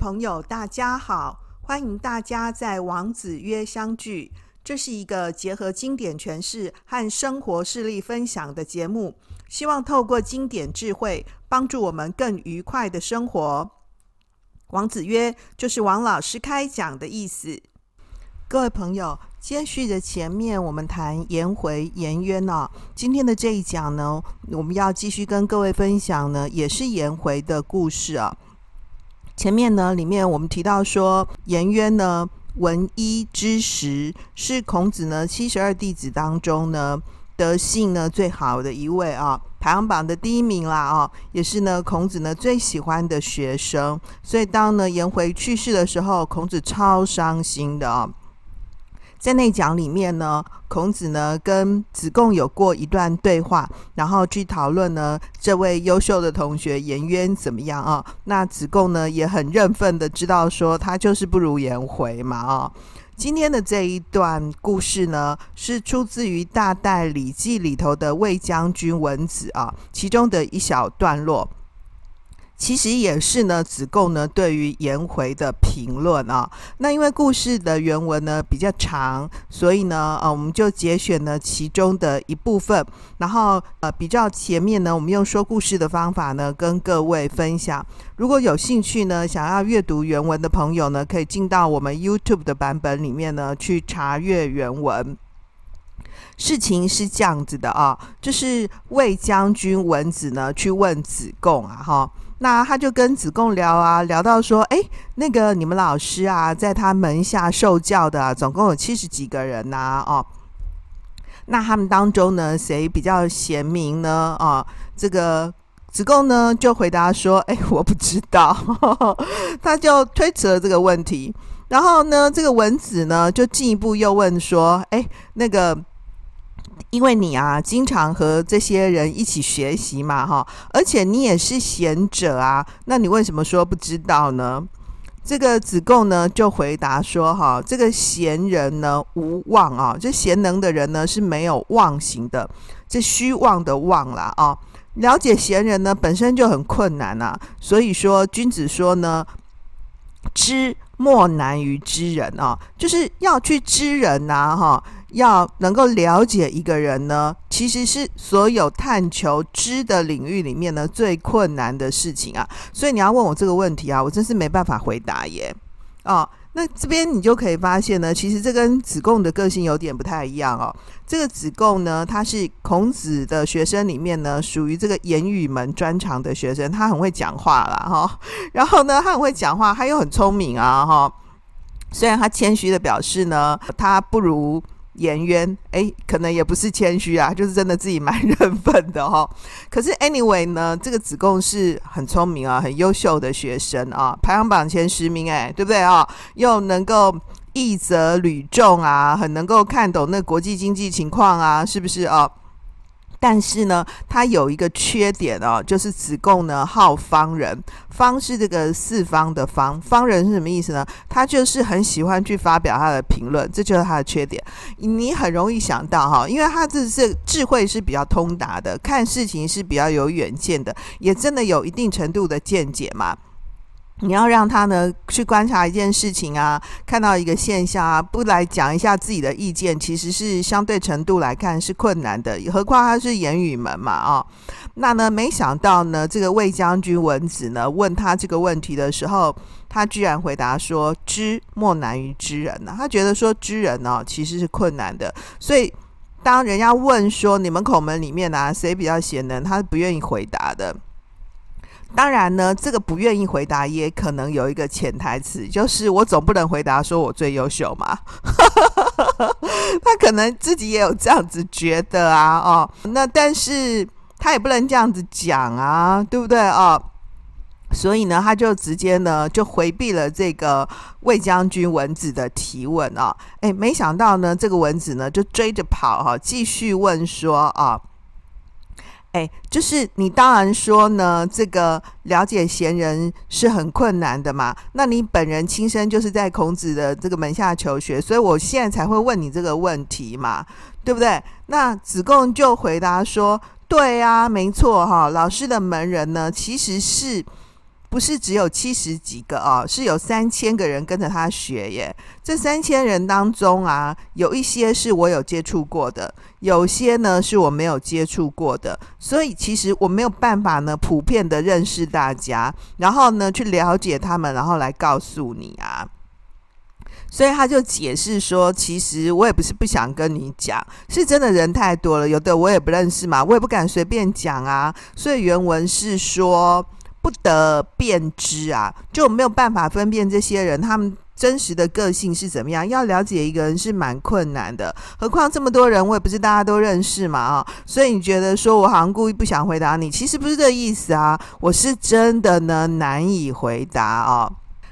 朋友，大家好！欢迎大家在王子曰相聚。这是一个结合经典诠释和生活事例分享的节目，希望透过经典智慧，帮助我们更愉快的生活。王子曰就是王老师开讲的意思。各位朋友，接续着前面我们谈颜回、颜渊哦，今天的这一讲呢，我们要继续跟各位分享呢，也是颜回的故事啊。前面呢，里面我们提到说，颜渊呢，闻一知十，是孔子呢七十二弟子当中呢德性呢最好的一位啊，排行榜的第一名啦啊，也是呢孔子呢最喜欢的学生。所以当呢颜回去世的时候，孔子超伤心的啊。在那讲里面呢，孔子呢跟子贡有过一段对话，然后去讨论呢这位优秀的同学颜渊怎么样啊？那子贡呢也很认份的知道说他就是不如颜回嘛啊。今天的这一段故事呢，是出自于《大戴礼记》里头的魏将军文子啊，其中的一小段落。其实也是呢，子贡呢对于颜回的评论啊。那因为故事的原文呢比较长，所以呢，呃，我们就节选了其中的一部分，然后呃，比较前面呢，我们用说故事的方法呢跟各位分享。如果有兴趣呢，想要阅读原文的朋友呢，可以进到我们 YouTube 的版本里面呢去查阅原文。事情是这样子的啊，就是魏将军文子呢去问子贡啊，哈。那他就跟子贡聊啊，聊到说，哎，那个你们老师啊，在他门下受教的啊，总共有七十几个人呐，哦，那他们当中呢，谁比较贤明呢？啊，这个子贡呢就回答说，哎，我不知道，他就推辞了这个问题。然后呢，这个文子呢就进一步又问说，哎，那个。因为你啊，经常和这些人一起学习嘛，哈，而且你也是贤者啊，那你为什么说不知道呢？这个子贡呢就回答说，哈，这个贤人呢无妄啊，这贤能的人呢是没有妄行的，这虚妄的妄啦啊。了解贤人呢本身就很困难啊，所以说君子说呢，知莫难于知人啊，就是要去知人呐，哈。要能够了解一个人呢，其实是所有探求知的领域里面呢最困难的事情啊。所以你要问我这个问题啊，我真是没办法回答耶。哦，那这边你就可以发现呢，其实这跟子贡的个性有点不太一样哦。这个子贡呢，他是孔子的学生里面呢，属于这个言语门专长的学生，他很会讲话啦哈、然后呢，他很会讲话，他又很聪明啊哈、虽然他谦虚的表示呢，他不如。颜渊，哎，可能也不是谦虚啊，就是真的自己蛮认份的哈、哦。可是 anyway 呢，这个子贡是很聪明啊，很优秀的学生啊，排行榜前十名，哎，对不对啊？又能够义则屡众啊，很能够看懂那国际经济情况啊，是不是啊？但是呢，他有一个缺点哦，就是子贡呢好方人，方是这个四方的方，方人是什么意思呢？他就是很喜欢去发表他的评论，这就是他的缺点。你很容易想到哈，因为他这是智慧是比较通达的，看事情是比较有远见的，也真的有一定程度的见解嘛。你要让他呢去观察一件事情啊，看到一个现象啊，不来讲一下自己的意见，其实是相对程度来看是困难的。何况他是言语门嘛啊、哦，那呢没想到呢，这个魏将军文子呢问他这个问题的时候，他居然回答说：“知莫难于知人呐。”他觉得说知人呢、哦、其实是困难的，所以当人家问说你们孔门里面啊谁比较贤能，他是不愿意回答的。当然呢，这个不愿意回答也可能有一个潜台词，就是我总不能回答说我最优秀嘛。他可能自己也有这样子觉得啊，哦，那但是他也不能这样子讲啊，对不对哦？所以呢，他就直接呢就回避了这个魏将军文子的提问啊。诶，没想到呢，这个文子呢就追着跑哈，继续问说啊。哎，就是你当然说呢，这个了解贤人是很困难的嘛。那你本人亲身就是在孔子的这个门下求学，所以我现在才会问你这个问题嘛，对不对？那子贡就回答说：“对啊，没错哈，老师的门人呢，其实是不是只有七十几个哦，是有三千个人跟着他学耶。这三千人当中啊，有一些是我有接触过的，有些呢是我没有接触过的。所以其实我没有办法呢，普遍的认识大家，然后呢去了解他们，然后来告诉你啊。所以他就解释说，其实我也不是不想跟你讲，是真的人太多了，有的我也不认识嘛，我也不敢随便讲啊。所以原文是说。不得辨知啊，就没有办法分辨这些人他们真实的个性是怎么样。要了解一个人是蛮困难的，何况这么多人，我也不是大家都认识嘛啊。所以你觉得说我好像故意不想回答你，其实不是这个意思啊，我是真的呢难以回答啊。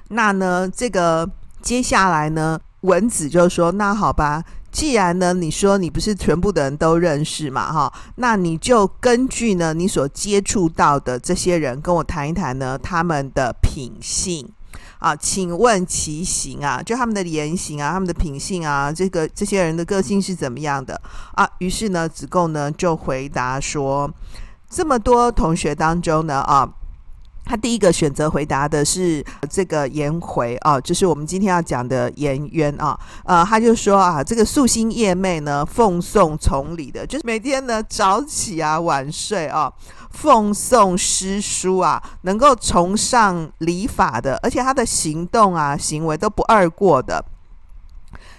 那呢，这个接下来呢，文子就说：“那好吧。”既然呢，你说你不是全部的人都认识嘛，哈，那你就根据呢你所接触到的这些人，跟我谈一谈呢他们的品性啊，请问其行啊，就他们的言行啊，他们的品性啊，这个这些人的个性是怎么样的啊？于是呢，子贡呢就回答说，这么多同学当中呢，啊。他第一个选择回答的是这个颜回啊，就是我们今天要讲的颜渊啊，呃，他就说啊，这个素心夜寐呢，奉送从礼的，就是每天呢早起啊晚睡啊，奉送诗书啊，能够崇尚礼法的，而且他的行动啊行为都不二过的。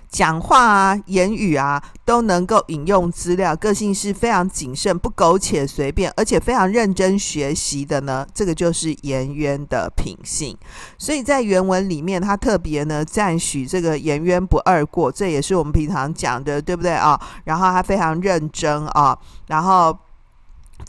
讲话啊，言语啊，都能够引用资料，个性是非常谨慎，不苟且随便，而且非常认真学习的呢。这个就是颜渊的品性。所以在原文里面，他特别呢赞许这个颜渊不二过，这也是我们平常讲的，对不对啊？然后他非常认真啊，然后。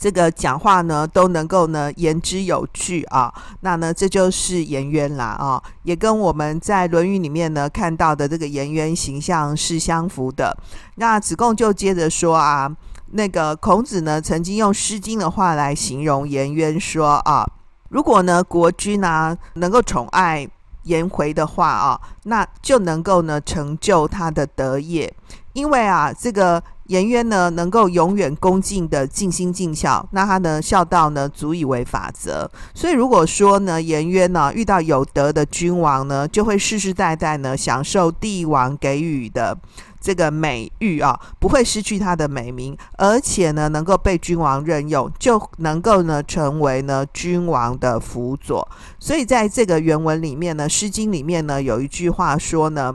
这个讲话呢都能够呢言之有据啊，那呢这就是颜渊啦啊，也跟我们在《论语》里面呢看到的这个颜渊形象是相符的。那子贡就接着说啊，那个孔子呢曾经用《诗经》的话来形容颜渊说啊，如果呢国君啊能够宠爱颜回的话啊，那就能够呢成就他的德业，因为啊这个。颜渊呢，能够永远恭敬的尽心尽孝，那他呢孝道呢足以为法则。所以如果说呢，颜渊呢遇到有德的君王呢，就会世世代代呢享受帝王给予的这个美誉啊，不会失去他的美名，而且呢能够被君王任用，就能够呢成为呢君王的辅佐。所以在这个原文里面呢，《诗经》里面呢有一句话说呢。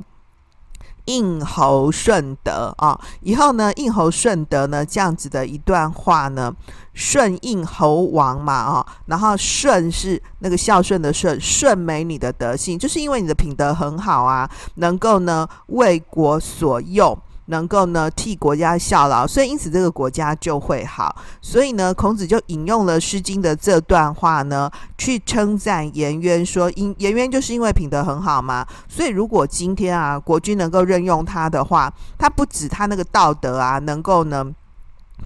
应侯顺德啊，以后呢，应侯顺德呢，这样子的一段话呢，顺应侯王嘛啊，然后顺是那个孝顺的顺，顺美你的德性，就是因为你的品德很好啊，能够呢为国所用。能够呢替国家效劳，所以因此这个国家就会好。所以呢，孔子就引用了《诗经》的这段话呢，去称赞颜渊，说因颜渊就是因为品德很好嘛。所以如果今天啊，国君能够任用他的话，他不止他那个道德啊，能够呢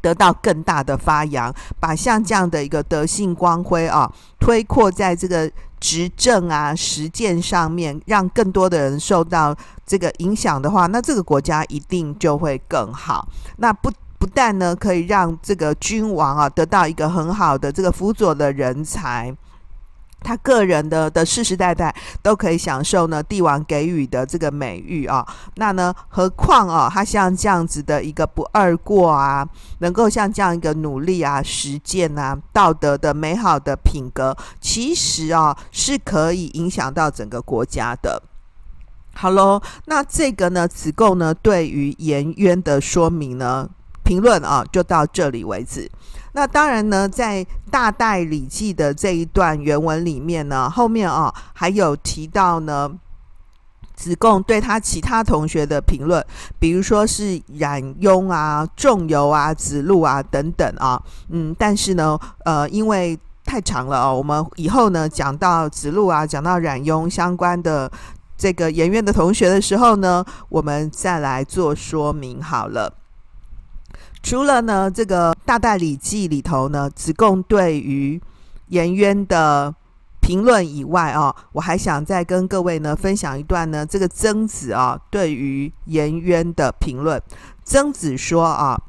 得到更大的发扬，把像这样的一个德性光辉啊，推扩在这个。执政啊，实践上面，让更多的人受到这个影响的话，那这个国家一定就会更好。那不不但呢，可以让这个君王啊得到一个很好的这个辅佐的人才。他个人的的世世代代都可以享受呢帝王给予的这个美誉啊，那呢何况啊他像这样子的一个不二过啊，能够像这样一个努力啊实践啊道德的美好的品格，其实啊是可以影响到整个国家的。好喽，那这个呢子贡呢对于颜渊的说明呢评论啊就到这里为止。那当然呢，在《大戴礼记》的这一段原文里面呢，后面啊还有提到呢，子贡对他其他同学的评论，比如说是冉雍啊、仲由啊、子路啊等等啊，嗯，但是呢，呃，因为太长了哦，我们以后呢讲到子路啊、讲到冉雍相关的这个颜渊的同学的时候呢，我们再来做说明好了。除了呢，这个《大代理记》里头呢，子贡对于颜渊的评论以外啊，我还想再跟各位呢分享一段呢，这个曾子啊对于颜渊的评论。曾子说啊，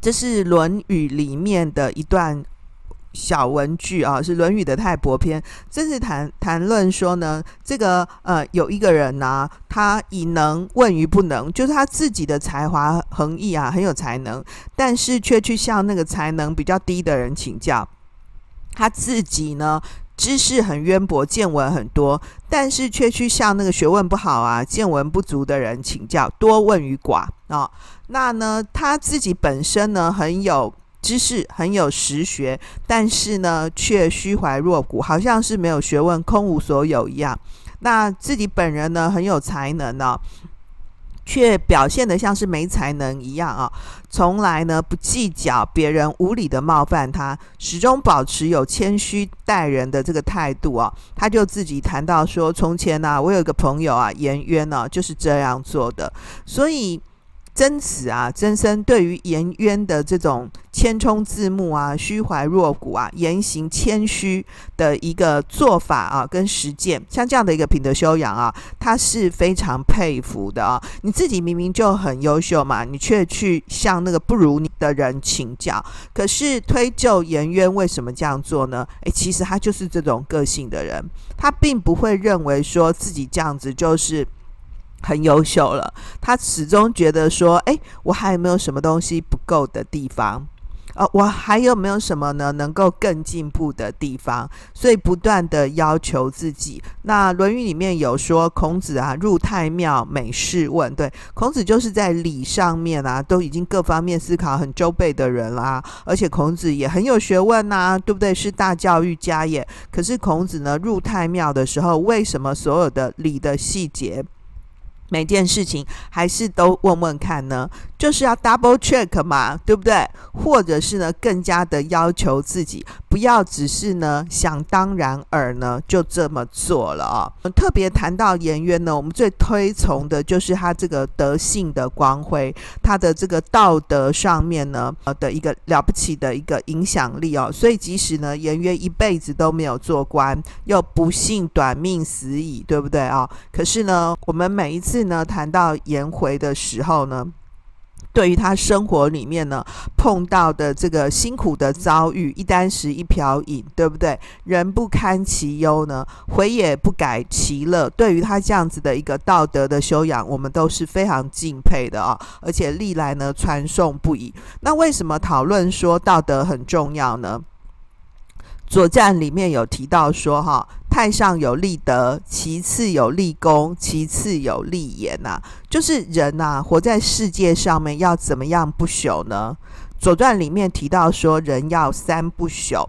这是《论语》里面的一段小文句啊，是《论语》的泰伯篇，这是谈谈论说呢，这个呃有一个人呢、他以能问于不能，就是他自己的才华横溢啊，很有才能，但是却去向那个才能比较低的人请教，他自己呢知识很渊博，见闻很多，但是却去向那个学问不好啊、见闻不足的人请教，多问于寡啊、那呢，他自己本身呢很有。知识很有实学，但是呢，却虚怀若谷，好像是没有学问、空无所有一样。那自己本人呢，很有才能呢、却表现得像是没才能一样啊、从来呢不计较别人无理的冒犯他，始终保持有谦虚待人的这个态度啊、他就自己谈到说，从前呢、我有一个朋友啊，颜渊呢，就是这样做的，所以。曾子啊，曾参对于颜渊的这种谦冲自牧啊、虚怀若谷啊、言行谦虚的一个做法啊，跟实践，像这样的一个品德修养啊，他是非常佩服的啊。你自己明明就很优秀嘛，你却去向那个不如你的人请教。可是推究颜渊为什么这样做呢？诶，其实他就是这种个性的人，他并不会认为说自己这样子就是。很优秀了，他始终觉得说：“诶，我还有没有什么东西不够的地方？呃，我还有没有什么呢能够更进步的地方？所以不断的要求自己。那《论语》里面有说，孔子啊，入太庙，每事问。对，孔子就是在礼上面啊，都已经各方面思考很周备的人啦。而且孔子也很有学问呐、对不对？是大教育家也。可是孔子呢，入太庙的时候，为什么所有的礼的细节？每件事情还是都问问看呢，就是要 double check 嘛，对不对？或者是呢，更加的要求自己，不要只是呢想当然而呢就这么做了啊、哦。特别谈到颜渊呢，我们最推崇的就是他这个德性的光辉，他的这个道德上面呢呃的一个了不起的一个影响力哦。所以即使呢颜渊一辈子都没有做官，又不幸短命死矣，对不对啊、哦？可是呢，我们每一次。是呢，谈到颜回的时候呢，对于他生活里面呢碰到的这个辛苦的遭遇，一箪食一瓢饮，对不对？人不堪其忧呢，回也不改其乐。对于他这样子的一个道德的修养，我们都是非常敬佩的啊，而且历来呢传颂不已。那为什么讨论说道德很重要呢？《左传》里面有提到说，哈，太上有立德，其次有立功，其次有立言呐、就是人呐、活在世界上面要怎么样不朽呢？《左传》里面提到说，人要三不朽，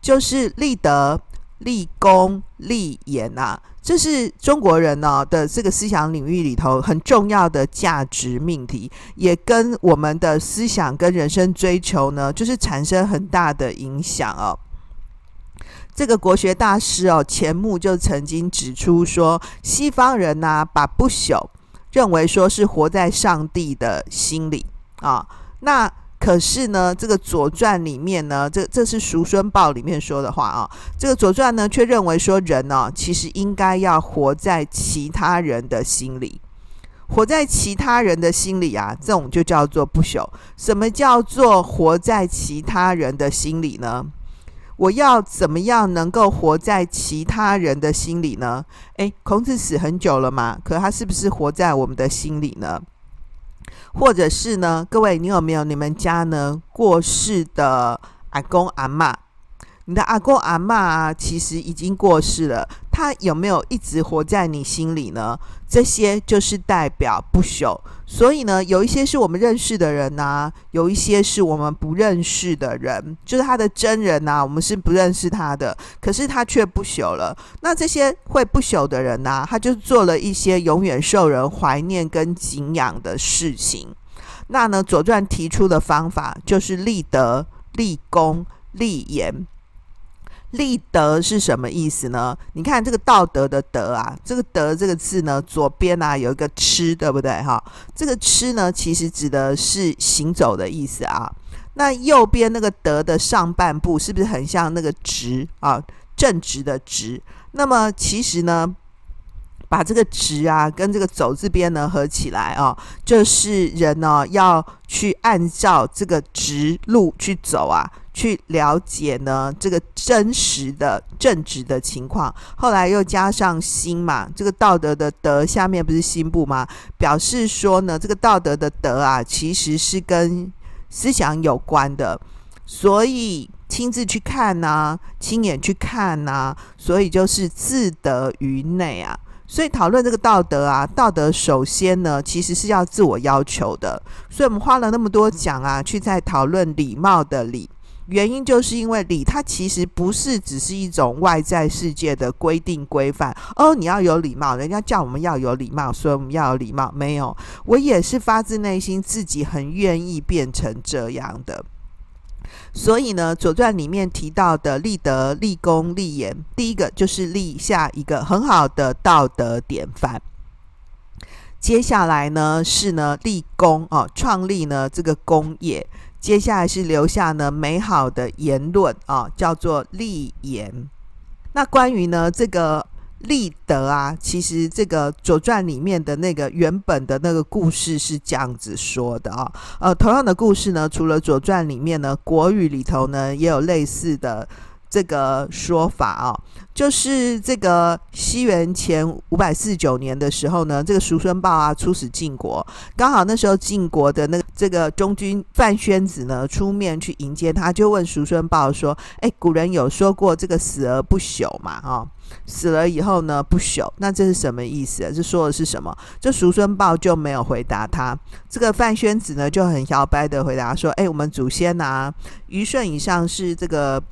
就是立德、立功、立言呐、啊。这是中国人呢的这个思想领域里头很重要的价值命题，也跟我们的思想跟人生追求呢，就是产生很大的影响哦。这个国学大师哦，钱穆就曾经指出说，西方人呢、把不朽认为说是活在上帝的心里啊。那可是呢，这个《左传》里面呢，这这是《叔孙报》里面说的话啊。这个《左传》呢，却认为说人呢、其实应该要活在其他人的心里，活在其他人的心里啊，这种就叫做不朽。什么叫做活在其他人的心里呢？我要怎么样能够活在其他人的心里呢？诶，孔子死很久了嘛，可他是不是活在我们的心里呢？或者是呢？各位，你有没有你们家呢过世的阿公阿妈？你的阿公阿嬷啊，其实已经过世了。他有没有一直活在你心里呢？这些就是代表不朽。所以呢，有一些是我们认识的人呐、有一些是我们不认识的人，就是他的真人呐、我们是不认识他的，可是他却不朽了。那这些会不朽的人呐、他就做了一些永远受人怀念跟敬仰的事情。那呢，《左传》提出的方法就是立德、立功、立言。立德是什么意思呢？你看这个道德的德啊，这个德这个字呢，左边啊有一个吃，对不对？哈，这个吃呢，其实指的是行走的意思啊。那右边那个德的上半部是不是很像那个直啊？正直的直。那么其实呢，把这个直啊跟这个走字边呢合起来哦，就是人呢要去按照这个直路去走啊，去了解呢这个真实的正直的情况。后来又加上心嘛，这个道德的德下面不是心部吗？表示说呢，这个道德的德啊，其实是跟思想有关的，所以亲自去看呐、亲眼去看呐、所以就是自得于内啊。所以讨论这个道德啊，道德首先呢，其实是要自我要求的。所以我们花了那么多讲啊，去在讨论礼貌的礼，原因就是因为礼它其实不是只是一种外在世界的规定规范。哦，你要有礼貌，人家叫我们要有礼貌，所以我们要有礼貌。没有，我也是发自内心自己很愿意变成这样的。所以呢，《左传》里面提到的立德、立功、立言，第一个就是立下一个很好的道德典范。接下来呢是呢立功哦，创立呢这个功业。接下来是留下呢美好的言论啊，叫做立言。那关于呢这个。立德啊，其实这个《左传》里面的那个原本的那个故事是这样子说的啊。呃，同样的故事呢，除了《左传》里面呢，国语里头呢也有类似的这个说法啊。就是这个西元前五百四十九年的时候呢，这个叔孙豹啊出使晋国，刚好那时候晋国的那个这个中军范宣子呢出面去迎接他，就问叔孙豹说：“哎，古人有说过这个死而不朽嘛？啊？”死了以后呢，不朽，那这是什么意思？这说的是什么？这叔孙豹就没有回答他。这个范宣子呢，就很摇摆的回答说：“哎，我们祖先呐、啊，虞舜以上是这个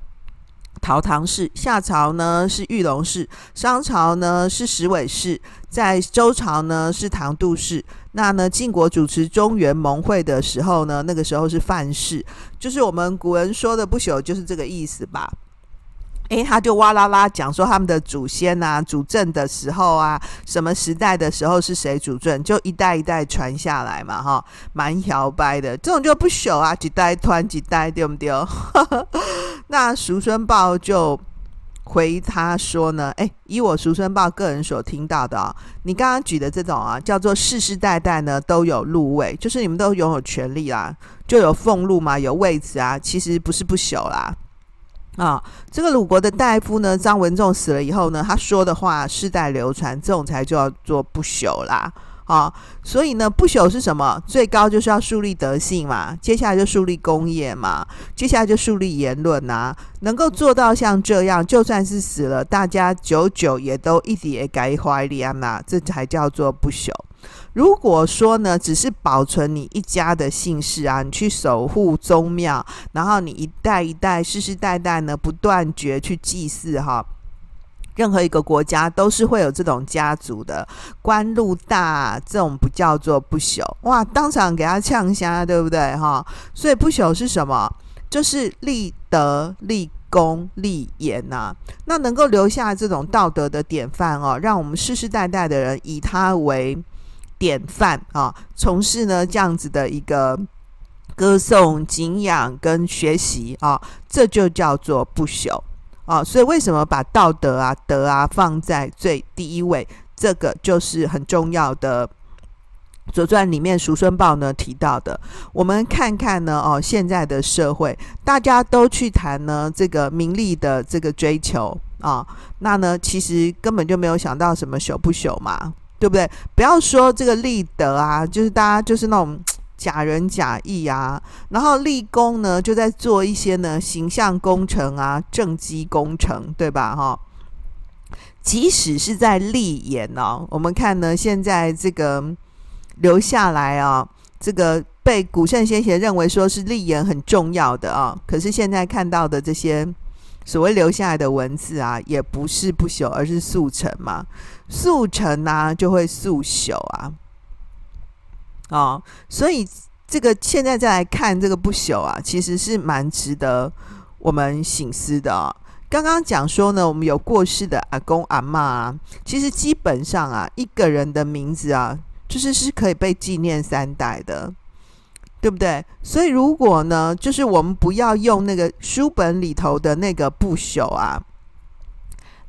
陶唐氏，夏朝呢是玉龙氏，商朝呢是石尾氏，在周朝呢是唐杜氏。那呢，晋国主持中原盟会的时候呢，那个时候是范氏，就是我们古人说的不朽，就是这个意思吧。”诶，他就哇啦啦讲说他们的祖先啊，主政的时候啊，什么时代的时候是谁主政，就一代一代传下来嘛，哈，蛮摇摆的，这种就不朽啊，几代传几代，对不对？那叔孙豹就回他说呢，诶，以我叔孙豹个人所听到的啊，你刚刚举的这种啊，叫做世世代代呢都有禄位，就是你们都拥有权利啦，就有俸禄嘛，有位置啊，其实不是不朽啦。啊，这个鲁国的大夫呢，张文仲死了以后呢，他说的话世代流传，这种才叫做不朽啦。啊，所以呢，不朽是什么？最高就是要树立德性嘛，接下来就树立功业嘛，接下来就树立言论呐、能够做到像这样，就算是死了，大家久久也都一点也改怀念呐，这才叫做不朽。如果说呢，只是保存你一家的姓氏啊，你去守护宗庙，然后你一代一代、世世代代呢，不断绝去祭祀哈。任何一个国家都是会有这种家族的官禄大，这种不叫做不朽哇！当场给他呛瞎，对不对哈？所以不朽是什么？就是立德、立功、立言呐、那能够留下这种道德的典范哦，让我们世世代代的人以他为典范啊，从事呢这样子的一个歌颂、敬仰跟学习啊，这就叫做不朽。啊，所以为什么把道德啊、德啊放在最第一位？这个就是很重要的。《左传》里面叔孙豹呢提到的，我们看看呢，哦，现在的社会大家都去谈呢这个名利的这个追求啊，那呢其实根本就没有想到什么朽不朽嘛，对不对？不要说这个立德啊，就是大家就是那种。假仁假义啊，然后立功呢，就在做一些呢形象工程啊、政绩工程，对吧？哈，即使是在立言哦，我们看呢，现在这个留下来啊，这个被古圣先贤认为说是立言很重要的啊，可是现在看到的这些所谓留下来的文字啊，也不是不朽，而是速成嘛，速成啊就会速朽啊。哦，所以这个现在再来看这个不朽啊，其实是蛮值得我们省思的哦。刚刚讲说呢，我们有过世的阿公阿嬷啊，其实基本上啊，一个人的名字啊，就是是可以被纪念三代的，对不对？所以如果呢，就是我们不要用那个书本里头的那个不朽啊，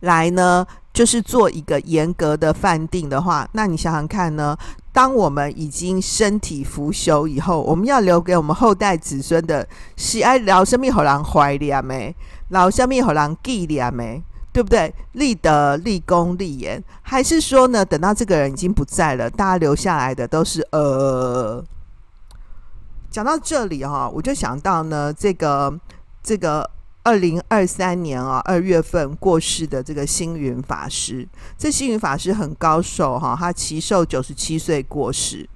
来呢。就是做一个严格的判定的话，那你想想看呢？当我们已经身体腐朽以后，我们要留给我们后代子孙的是爱留什么给人怀念的，留什么给人纪念的，对不对？立德、立功、立言，还是说呢？等到这个人已经不在了，大家留下来的都是呃。讲到这里哈，我就想到呢，这个这个。二零二三年啊，二月份过世的这个星云法师，这星云法师很高寿哈，他耆寿九十七岁过世。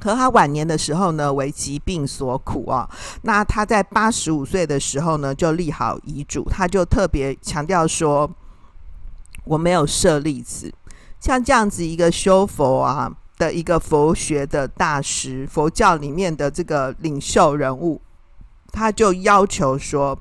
可他晚年的时候呢，为疾病所苦啊。那他在八十五岁的时候呢，就立好遗嘱，他就特别强调说：“我没有舍利子。”像这样子一个修佛啊的一个佛学的大师，佛教里面的这个领袖人物，他就要求说。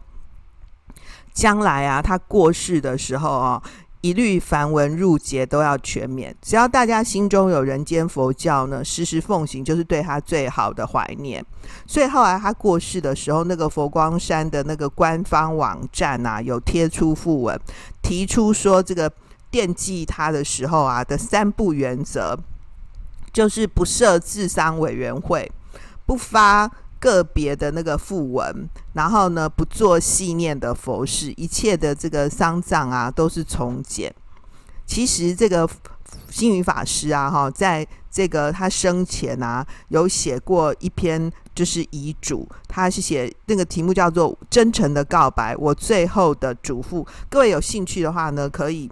将来啊，他过世的时候啊，一律梵文入节都要全免。只要大家心中有人间佛教呢，时时奉行，就是对他最好的怀念。所以后来他过世的时候，那个佛光山的那个官方网站啊，有贴出附文，提出说这个惦记他的时候啊的三不原则，就是不设治丧委员会，不发。个别的那个符文，然后呢，不做细念的佛事，一切的这个丧葬啊，都是从简。其实这个星云法师啊，哈，在这个他生前啊，有写过一篇就是遗嘱，他是写那个题目叫做《真诚的告白》，我最后的嘱咐。各位有兴趣的话呢，可以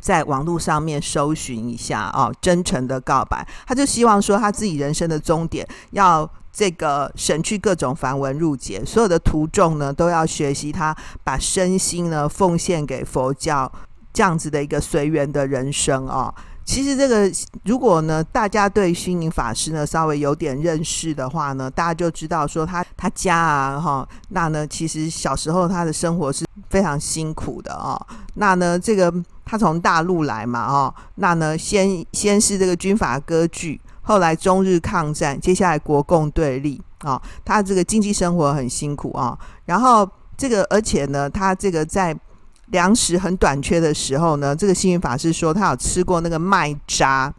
在网络上面搜寻一下啊，《真诚的告白》。他就希望说，他自己人生的终点要。这个省去各种繁文入节，所有的徒众呢都要学习他，把身心呢奉献给佛教，这样子的一个随缘的人生啊、哦。其实这个如果呢大家对虚云法师呢稍微有点认识的话呢，大家就知道说他他家啊哈，那呢其实小时候他的生活是非常辛苦的啊、哦。那呢这个他从大陆来嘛哈，那呢先先是这个军阀割据。后来中日抗战，接下来国共对立啊、他这个经济生活很辛苦啊、然后这个，而且呢，他这个在粮食很短缺的时候呢，这个幸运法师说他有吃过那个麦渣。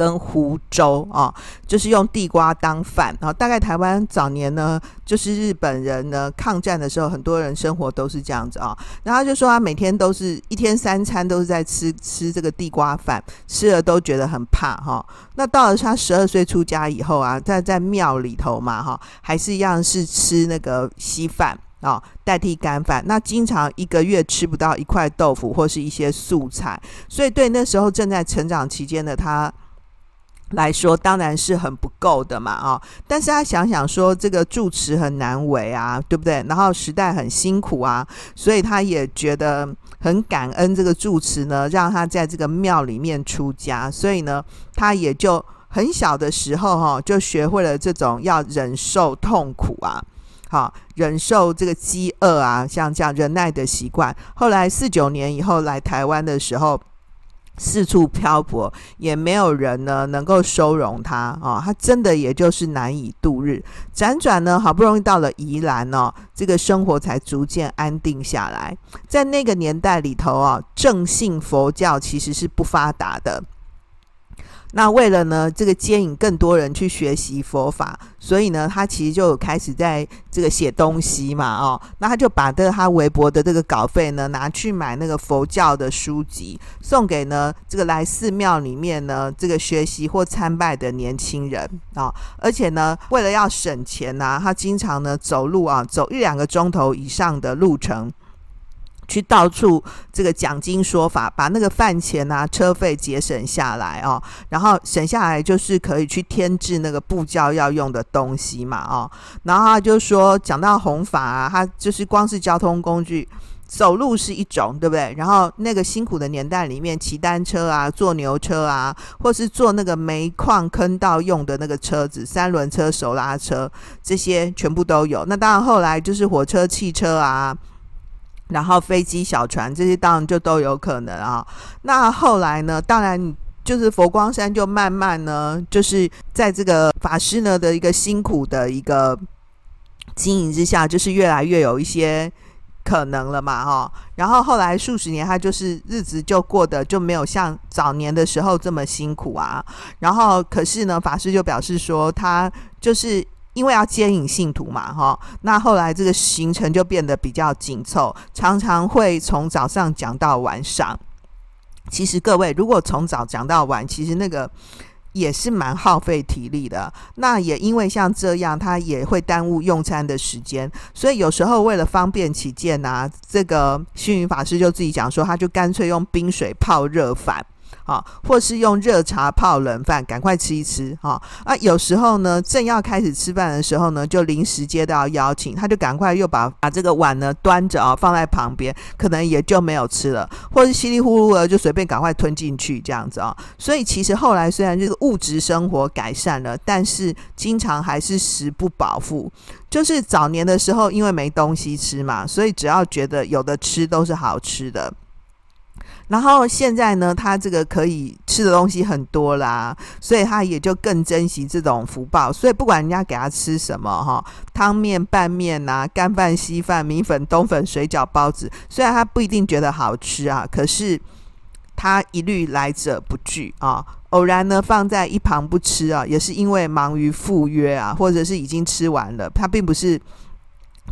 跟湖州啊，就是用地瓜当饭啊。大概台湾早年呢，就是日本人呢抗战的时候，很多人生活都是这样子啊。然后就说他每天都是一天三餐都是在吃吃这个地瓜饭，吃了都觉得很怕哈。那到了他十二岁出家以后啊，在在庙里头嘛哈，还是一样是吃那个稀饭啊，代替干饭。那经常一个月吃不到一块豆腐或是一些素菜，所以对那时候正在成长期间的他。来说当然是很不够的嘛啊、但是他想想说，这个住持很难为啊，对不对？然后时代很辛苦啊，所以他也觉得很感恩这个住持呢，让他在这个庙里面出家。所以呢，他也就很小的时候哈、就学会了这种要忍受痛苦啊，好忍受这个饥饿啊，像这样忍耐的习惯。后来四九年以后来台湾的时候。四处漂泊，也没有人呢能够收容他啊、哦！他真的也就是难以度日。辗转呢，好不容易到了宜兰哦，这个生活才逐渐安定下来。在那个年代里头啊，正信佛教其实是不发达的。那为了呢，这个接引更多人去学习佛法，所以呢，他其实就有开始在这个写东西嘛，哦，那他就把这个他微博的这个稿费呢，拿去买那个佛教的书籍，送给呢这个来寺庙里面呢这个学习或参拜的年轻人啊、哦，而且呢，为了要省钱呐、啊，他经常呢走路啊，走一两个钟头以上的路程。去到处这个讲经说法，把那个饭钱啊、车费节省下来哦，然后省下来就是可以去添置那个布教要用的东西嘛哦，然后他就说讲到弘法啊，他就是光是交通工具，走路是一种，对不对？然后那个辛苦的年代里面，骑单车啊、坐牛车啊，或是坐那个煤矿坑道用的那个车子，三轮车、手拉车，这些全部都有。那当然后来就是火车、汽车啊。然后飞机、小船这些当然就都有可能啊。那后来呢？当然就是佛光山就慢慢呢，就是在这个法师呢的一个辛苦的一个经营之下，就是越来越有一些可能了嘛，哈。然后后来数十年，他就是日子就过得就没有像早年的时候这么辛苦啊。然后可是呢，法师就表示说，他就是因为要接引信徒嘛，哈。那后来这个行程就变得比较紧凑，常常会从早上讲到晚上。其实各位，如果从早讲到晚，其实那个。也是蛮耗费体力的，那也因为像这样，他也会耽误用餐的时间，所以有时候为了方便起见啊，这个星云法师就自己讲说，他就干脆用冰水泡热饭。啊，或是用热茶泡冷饭，赶快吃一吃哈。啊，有时候呢，正要开始吃饭的时候呢，就临时接到邀请，他就赶快又把把这个碗呢端着啊放在旁边，可能也就没有吃了，或是稀里呼噜的就随便赶快吞进去这样子啊。所以其实后来虽然这个物质生活改善了，但是经常还是食不饱腹。就是早年的时候，因为没东西吃嘛，所以只要觉得有的吃都是好吃的。然后现在呢，他这个可以吃的东西很多啦，所以他也就更珍惜这种福报。所以不管人家给他吃什么哈，汤面、拌面呐、干饭、稀饭、米粉、冬粉、水饺、包子，虽然他不一定觉得好吃啊，可是他一律来者不拒啊。偶然呢放在一旁不吃啊，也是因为忙于赴约啊，或者是已经吃完了，他并不是。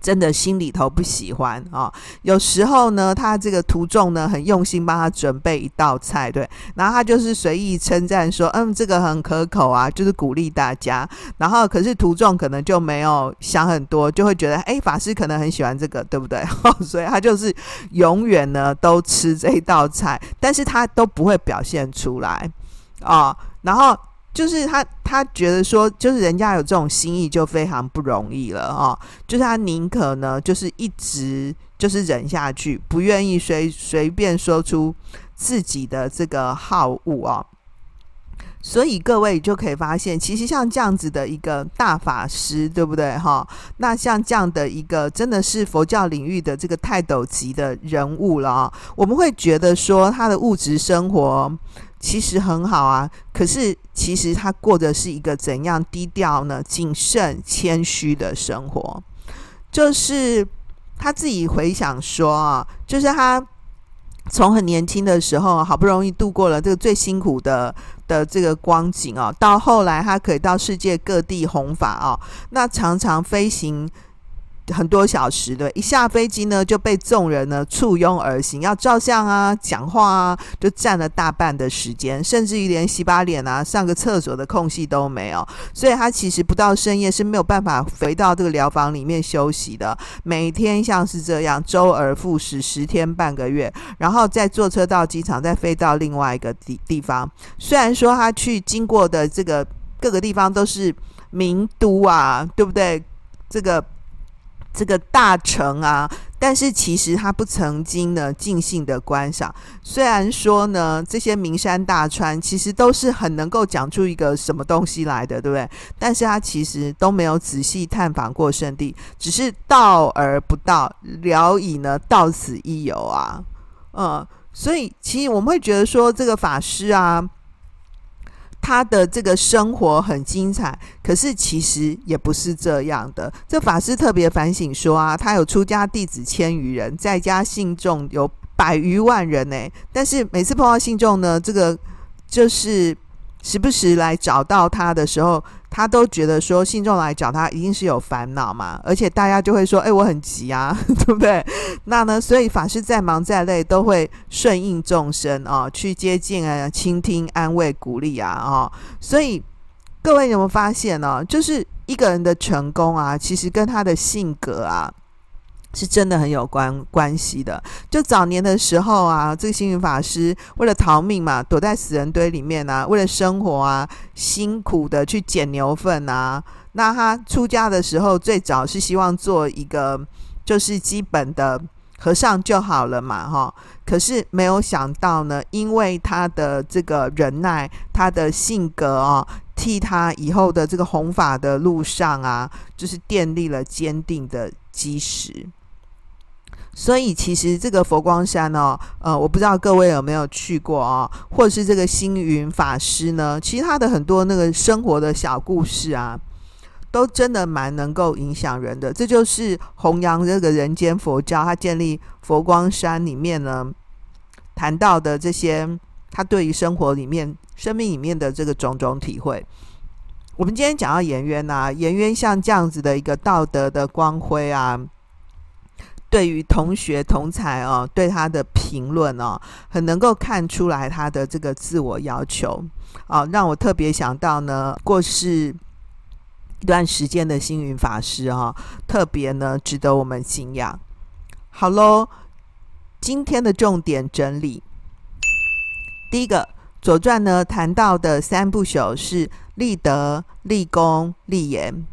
真的心里头不喜欢啊、哦，有时候呢，他这个徒众呢很用心帮他准备一道菜，对，然后他就是随意称赞说，嗯，这个很可口啊，就是鼓励大家。然后可是徒众可能就没有想很多，就会觉得，哎，法师可能很喜欢这个，对不对？所以他就是永远呢都吃这一道菜，但是他都不会表现出来啊、哦，然后。就是他，他觉得说，就是人家有这种心意就非常不容易了哦。就是他宁可呢，就是一直就是忍下去，不愿意随随便说出自己的这个好恶哦。所以各位就可以发现，其实像这样子的一个大法师，对不对哈？那像这样的一个真的是佛教领域的这个泰斗级的人物了啊，我们会觉得说他的物质生活。其实很好啊，可是其实他过的是一个怎样低调呢？谨慎、谦虚的生活。就是他自己回想说啊，就是他从很年轻的时候，好不容易度过了这个最辛苦的的这个光景啊，到后来他可以到世界各地弘法啊，那常常飞行。很多小时的，一下飞机呢，就被众人呢簇拥而行，要照相啊、讲话啊，就占了大半的时间，甚至于连洗把脸啊、上个厕所的空隙都没有。所以他其实不到深夜是没有办法回到这个疗房里面休息的。每天像是这样，周而复始，十天半个月，然后再坐车到机场，再飞到另外一个地地方。虽然说他去经过的这个各个地方都是名都啊，对不对？这个。这个大城啊，但是其实他不曾经呢尽兴的观赏。虽然说呢，这些名山大川其实都是很能够讲出一个什么东西来的，对不对？但是他其实都没有仔细探访过圣地，只是到而不到，聊以呢到此一游啊。嗯，所以其实我们会觉得说，这个法师啊。他的这个生活很精彩，可是其实也不是这样的。这法师特别反省说啊，他有出家弟子千余人，在家信众有百余万人呢。但是每次碰到信众呢，这个就是时不时来找到他的时候。他都觉得说，信众来找他一定是有烦恼嘛，而且大家就会说，哎、我很急啊，对不对？那呢，所以法师再忙再累，都会顺应众生啊、哦，去接近啊，倾听、安慰、鼓励啊，哦，所以各位有没有发现呢？就是一个人的成功啊，其实跟他的性格啊。是真的很有关关系的。就早年的时候啊，这个星云法师为了逃命嘛，躲在死人堆里面啊，为了生活啊，辛苦的去捡牛粪啊。那他出家的时候，最早是希望做一个就是基本的和尚就好了嘛，哈。可是没有想到呢，因为他的这个忍耐，他的性格啊，替他以后的这个弘法的路上啊，就是奠立了坚定的基石。所以其实这个佛光山哦，呃，我不知道各位有没有去过哦，或者是这个星云法师呢？其实他的很多那个生活的小故事啊，都真的蛮能够影响人的。这就是弘扬这个人间佛教，他建立佛光山里面呢，谈到的这些，他对于生活里面、生命里面的这个种种体会。我们今天讲到颜渊呐、啊，颜渊像这样子的一个道德的光辉啊。对于同学同才哦，对他的评论哦，很能够看出来他的这个自我要求哦，让我特别想到呢，过世一段时间的星云法师哈、哦，特别呢值得我们敬仰。好喽，今天的重点整理，第一个，《左传》呢谈到的三不朽是立德、立功、立言。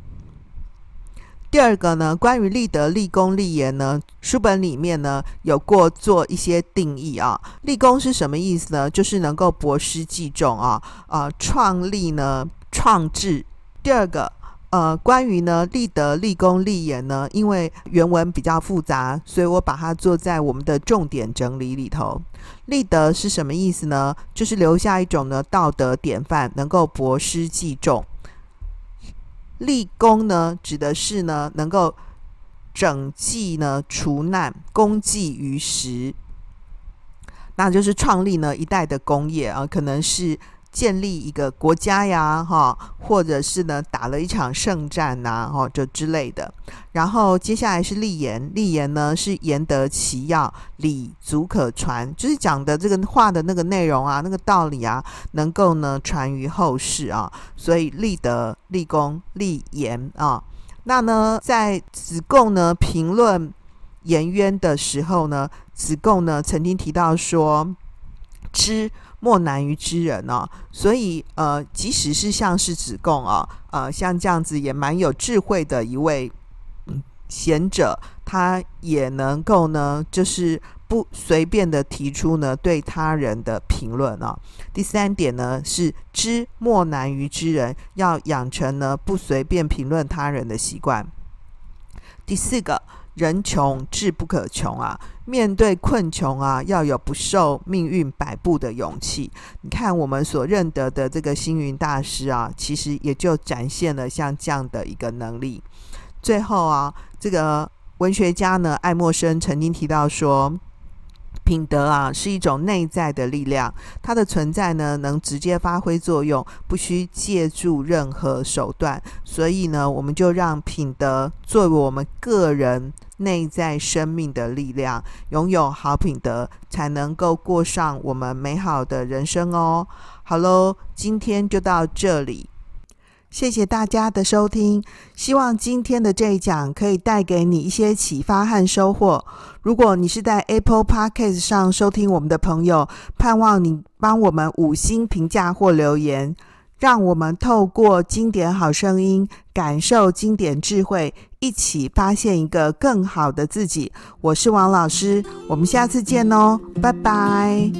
第二个呢，关于立德、立功、立言呢，书本里面呢有过做一些定义啊。立功是什么意思呢？就是能够博施济众啊，呃，创立呢，创制。第二个，呃，关于呢立德、立功、立言呢，因为原文比较复杂，所以我把它做在我们的重点整理里头。立德是什么意思呢？就是留下一种呢道德典范，能够博施济众。立功呢，指的是呢，能够整济呢，除难，功绩于时，那就是创立呢一代的功业啊，可能是。建立一个国家呀，哈，或者是呢打了一场胜战呐，哈，就之类的。然后接下来是立言，立言呢是言得其要，理足可传，就是讲的这个话的那个内容啊，那个道理啊，能够呢传于后世啊。所以立德、立功、立言啊。那呢，在子贡呢评论颜渊的时候呢，子贡呢曾经提到说，知。莫难于知人哦，所以呃，即使是像是子贡啊，呃，像这样子也蛮有智慧的一位贤者，他也能够呢，就是不随便的提出呢对他人的评论啊。第三点呢是知莫难于知人，要养成呢不随便评论他人的习惯。第四个。人穷志不可穷啊！面对困穷啊，要有不受命运摆布的勇气。你看我们所认得的这个星云大师啊，其实也就展现了像这样的一个能力。最后啊，这个文学家呢，爱默生曾经提到说。品德啊，是一种内在的力量，它的存在呢，能直接发挥作用，不需借助任何手段。所以呢，我们就让品德作为我们个人内在生命的力量，拥有好品德，才能够过上我们美好的人生哦。好喽，今天就到这里。谢谢大家的收听，希望今天的这一讲可以带给你一些启发和收获。如果你是在 Apple Podcast 上收听我们的朋友，盼望你帮我们五星评价或留言，让我们透过经典好声音，感受经典智慧，一起发现一个更好的自己。我是王老师我们下次见哦拜拜。